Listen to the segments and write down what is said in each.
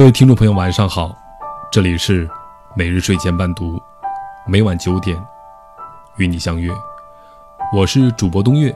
各位听众朋友，晚上好，这里是每日睡前伴读，每晚九点与你相约，我是主播东月。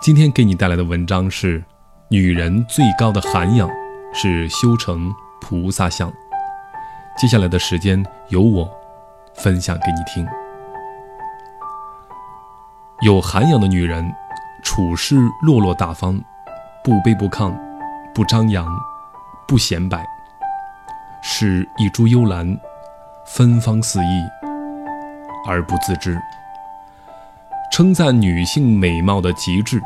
今天给你带来的文章是：女人最高的涵养是修成菩萨相。接下来的时间由我分享给你听。有涵养的女人，处事落落大方，不卑不亢，不张扬，不显摆。是一株幽兰，芬芳四溢，而不自知。称赞女性美貌的极致，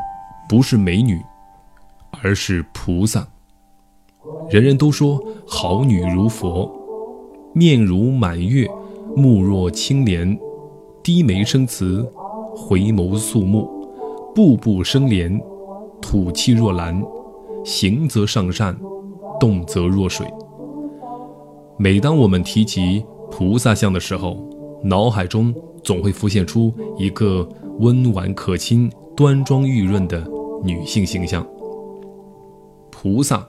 不是美女，而是菩萨。人人都说好女如佛，面如满月，目若青莲，低眉生慈，回眸肃穆，步步生莲，吐气若兰，行则上善，动则若水。每当我们提及菩萨像的时候，脑海中总会浮现出一个温婉可亲、端庄玉润的女性形象。菩萨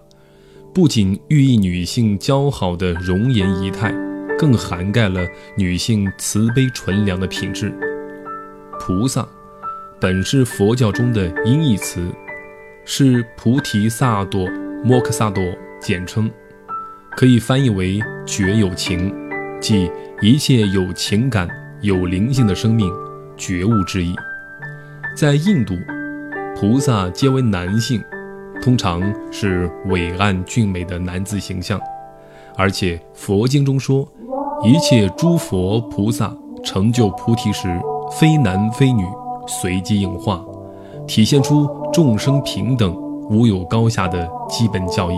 不仅寓意女性姣好的容颜仪态，更涵盖了女性慈悲纯良的品质。菩萨本是佛教中的音译词，是菩提萨埵摩诃萨埵简称。可以翻译为“觉有情”，即一切有情感、有灵性的生命，觉悟之意。在印度，菩萨皆为男性，通常是伟岸俊美的男子形象。而且佛经中说，一切诸佛菩萨成就菩提时，非男非女，随机应化，体现出众生平等、无有高下的基本教义。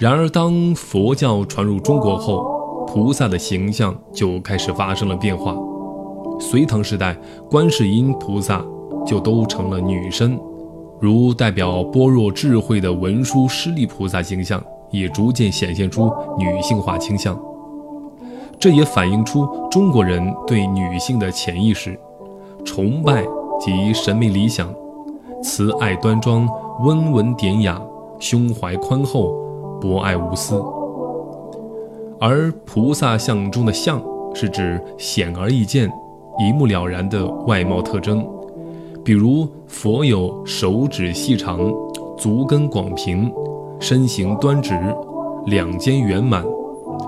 然而，当佛教传入中国后，菩萨的形象就开始发生了变化。隋唐时代，观世音菩萨就都成了女身，如代表般若智慧的文殊师利菩萨形象也逐渐显现出女性化倾向。这也反映出中国人对女性的潜意识、崇拜及审美理想：慈爱端庄、温文典雅、胸怀宽厚。博爱无私，而菩萨像中的相是指显而易见、一目了然的外貌特征，比如佛有手指细长、足跟广平、身形端直、两肩圆满、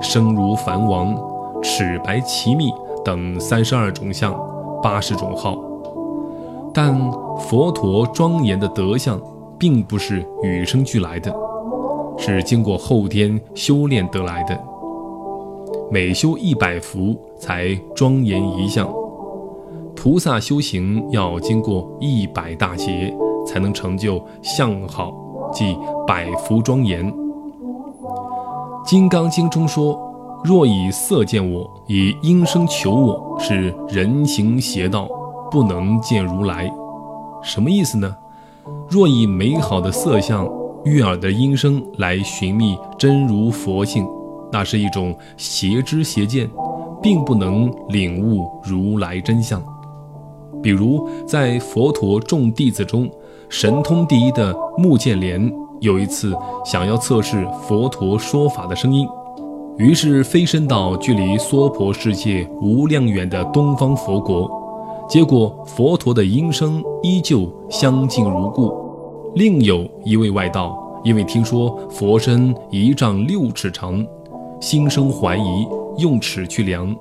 声如梵王、齿白齐密等三十二种相、八十种号。但佛陀庄严的德相，并不是与生俱来的。是经过后天修炼得来的，每修一百福才庄严一相。菩萨修行要经过一百大劫，才能成就相好，即百福庄严。《金刚经》中说：“若以色见我，以音声求我，是人行邪道，不能见如来。”什么意思呢？若以美好的色相。悦耳的音声来寻觅真如佛性，那是一种邪知邪见，并不能领悟如来真相。比如，在佛陀众弟子中，神通第一的目犍连有一次想要测试佛陀说法的声音，于是飞升到距离娑婆世界无量远的东方佛国，结果佛陀的音声依旧相敬如故。另有一位外道，因为听说佛身一丈六尺长，心生怀疑，用尺去量，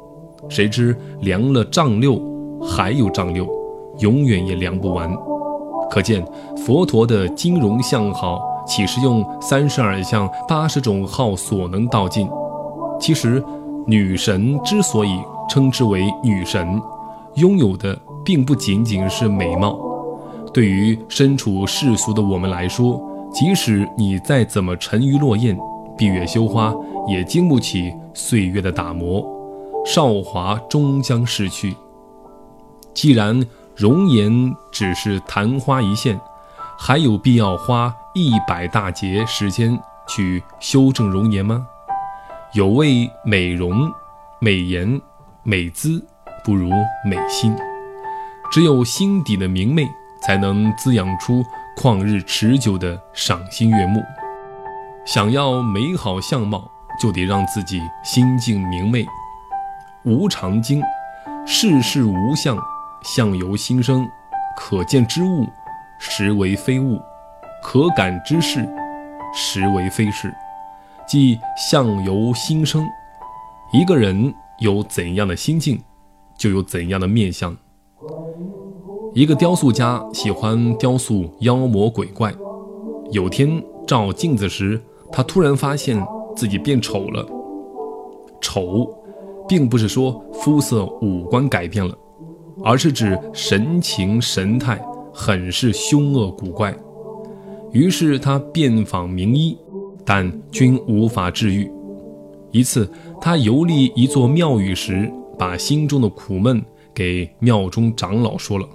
谁知量了丈六，还有丈六，永远也量不完。可见佛陀的金融相好，岂是用三十二相、八十种号所能道尽？其实，女神之所以称之为女神，拥有的并不仅仅是美貌。对于身处世俗的我们来说，即使你再怎么沉鱼落雁、闭月羞花，也经不起岁月的打磨，韶华终将逝去。既然容颜只是昙花一现，还有必要花一百大劫时间去修正容颜吗？有谓美容、美颜、美姿，不如美心。只有心底的明媚。才能滋养出旷日持久的赏心悦目。想要美好相貌，就得让自己心境明媚。无常经，世事无相，相由心生。可见之物，实为非物；可感之事，实为非事。即相由心生。一个人有怎样的心境，就有怎样的面相。一个雕塑家喜欢雕塑妖魔鬼怪。有天照镜子时，他突然发现自己变丑了。丑，并不是说肤色五官改变了，而是指神情神态很是凶恶古怪。于是他遍访名医，但均无法治愈。一次，他游历一座庙宇时，把心中的苦闷给庙中长老说了。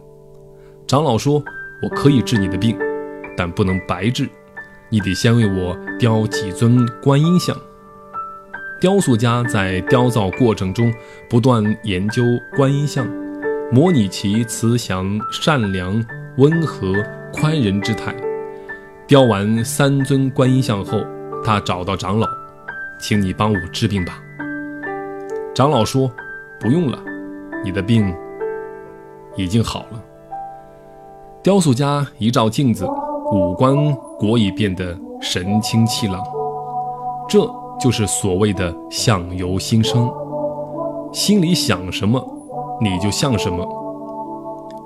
长老说：“我可以治你的病，但不能白治，你得先为我雕几尊观音像。”雕塑家在雕造过程中不断研究观音像，模拟其慈祥、善良、温和、宽仁之态。雕完三尊观音像后，他找到长老。请你帮我治病吧。长老说：“不用了，你的病已经好了。”雕塑家一照镜子，五官果已变得神清气朗。这就是所谓的“相由心生”，心里想什么，你就像什么。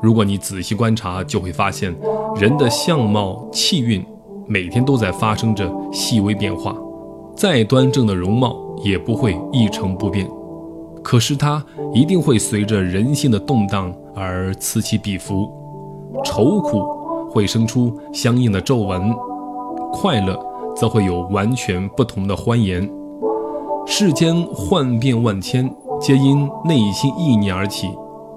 如果你仔细观察，就会发现，人的相貌、气运每天都在发生着细微变化。再端正的容貌也不会一成不变，可是它一定会随着人性的动荡而此起彼伏。愁苦会生出相应的皱纹，快乐则会有完全不同的欢颜。世间幻变万千，皆因内心意念而起。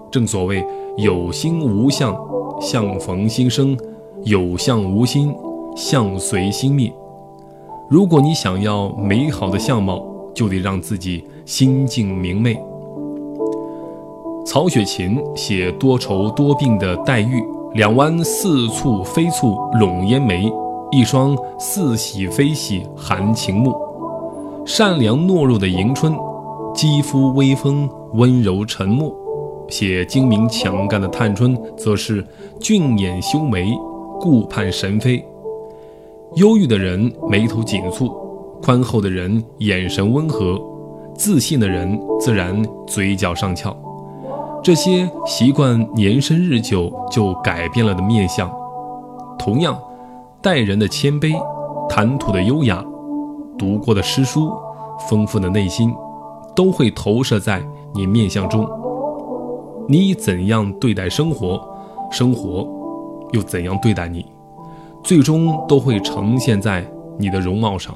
正所谓有心无相，相逢心生；有相无心，相随心灭。如果你想要美好的相貌，就得让自己心境明媚。曹雪芹写多愁多病的黛玉，两弯似蹙非蹙笼烟眉，一双似喜非喜含情目；善良懦弱的迎春，肌肤微风温柔沉默。写精明强干的探春，则是俊眼修眉，顾盼神飞。忧郁的人眉头紧蹙，宽厚的人眼神温和，自信的人自然嘴角上翘。这些习惯年深日久就改变了的面相，同样，待人的谦卑，谈吐的优雅，读过的诗书，丰富的内心，都会投射在你面相中。你怎样对待生活，生活又怎样对待你。最终都会呈现在你的容貌上。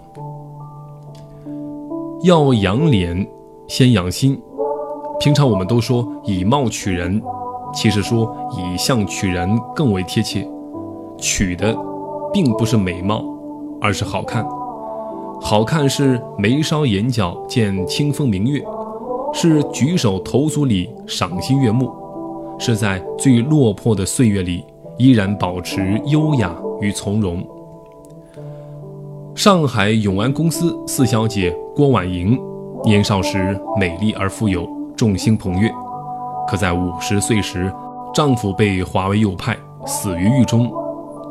要养脸，先养心。平常我们都说以貌取人，其实说以相取人更为贴切。取的并不是美貌，而是好看。好看是眉梢眼角见清风明月，是举手投足里赏心悦目，是在最落魄的岁月里依然保持优雅。与从容。上海永安公司四小姐郭婉莹，年少时美丽而富有，众星捧月。可在五十岁时，丈夫被华为右派，死于狱中。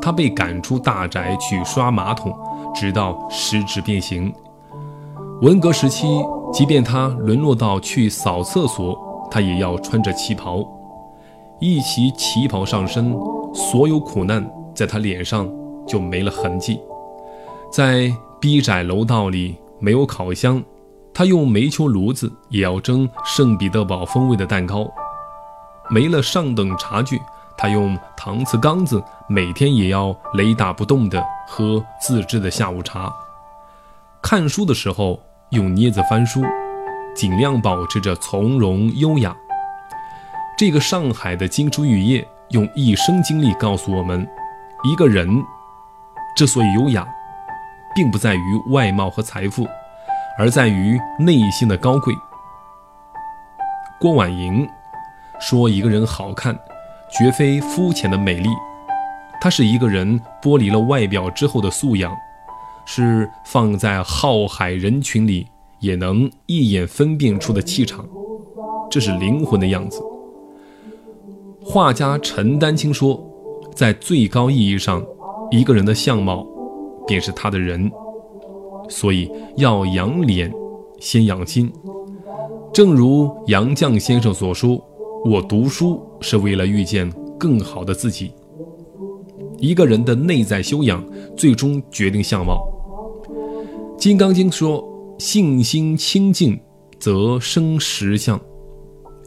她被赶出大宅去刷马桶，直到食指变形。文革时期，即便她沦落到去扫厕所，她也要穿着旗袍。一袭旗袍上身，所有苦难。在他脸上就没了痕迹，在逼窄楼道里没有烤箱，他用煤球炉子也要蒸圣彼得堡风味的蛋糕；没了上等茶具，他用搪瓷缸子每天也要雷打不动地喝自制的下午茶。看书的时候用镊子翻书，尽量保持着从容优雅。这个上海的金珠玉叶用一生经历告诉我们。一个人之所以优雅，并不在于外貌和财富，而在于内心的高贵。郭婉莹说：“一个人好看，绝非肤浅的美丽，它是一个人剥离了外表之后的素养，是放在浩海人群里也能一眼分辨出的气场，这是灵魂的样子。画家陈丹青说，在最高意义上，一个人的相貌便是他的人，所以要养脸，先养心。正如杨绛先生所说：“我读书是为了遇见更好的自己。”一个人的内在修养，最终决定相貌。《金刚经》说：“性心清净，则生实相。”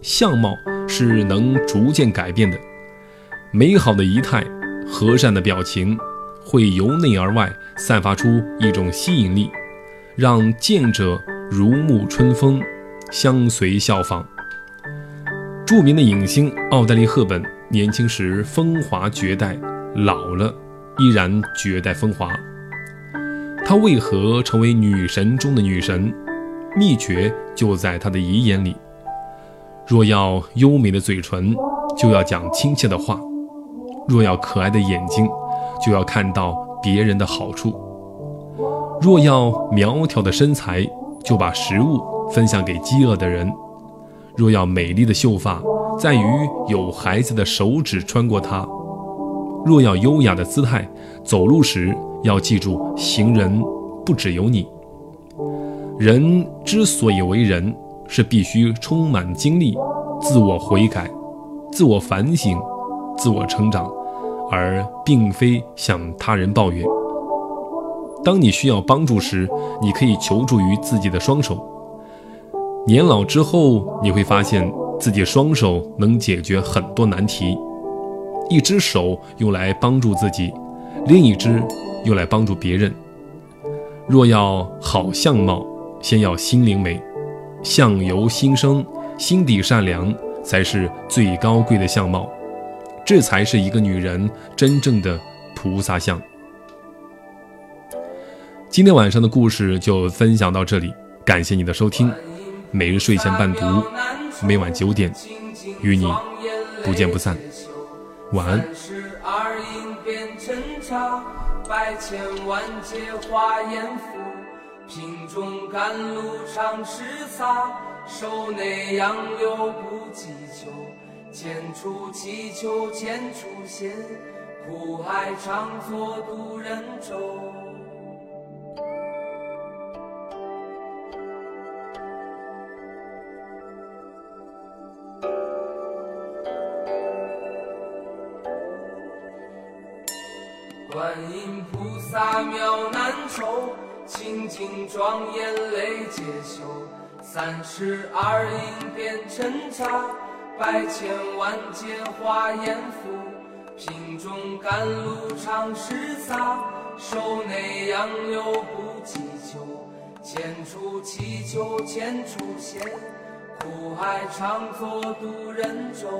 相貌是能逐渐改变的。美好的仪态，和善的表情，会由内而外散发出一种吸引力，让见者如沐春风，相随效仿。著名的影星奥黛丽·赫本年轻时风华绝代。老了，依然绝代风华。她为何成为女神中的女神？秘诀就在她的遗言里。若要优美的嘴唇，就要讲亲切的话；若要可爱的眼睛，就要看到别人的好处；若要苗条的身材，就把食物分享给饥饿的人；若要美丽的秀发，在于有孩子的手指穿过它。若要优雅的姿态，走路时要记住，行人不只有你。人之所以为人，是必须充满经历，自我悔改、自我反省、自我成长，而并非向他人抱怨。当你需要帮助时，你可以求助于自己的双手。年老之后，你会发现自己双手能解决很多难题。一只手用来帮助自己，另一只用来帮助别人。若要好相貌，先要心灵美，相由心生，心底善良才是最高贵的相貌，这才是一个女人真正的菩萨相。今天晚上的故事就分享到这里，感谢你的收听。每日睡前伴读，每晚九点，与你不见不散。晚安。三十二应变陈茶，百千万劫化阎浮。瓶中甘露常时洒，手内杨柳不计秋。千处祈求千处现，苦海常作渡人舟。观音菩萨妙难酬，清净庄严泪皆休。三十二应变陈茶，百千万劫化阎浮。瓶中甘露常时洒，手内杨柳不计秋。千处祈求千处现，苦海常作渡人舟。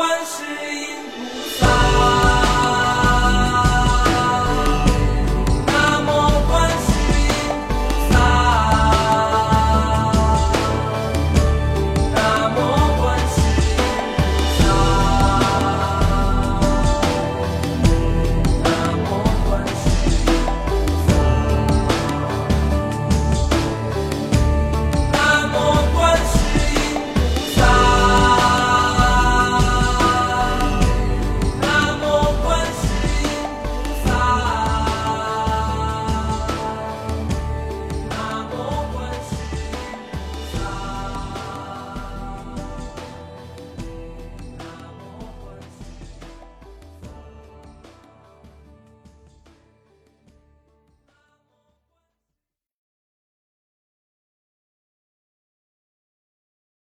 万世音。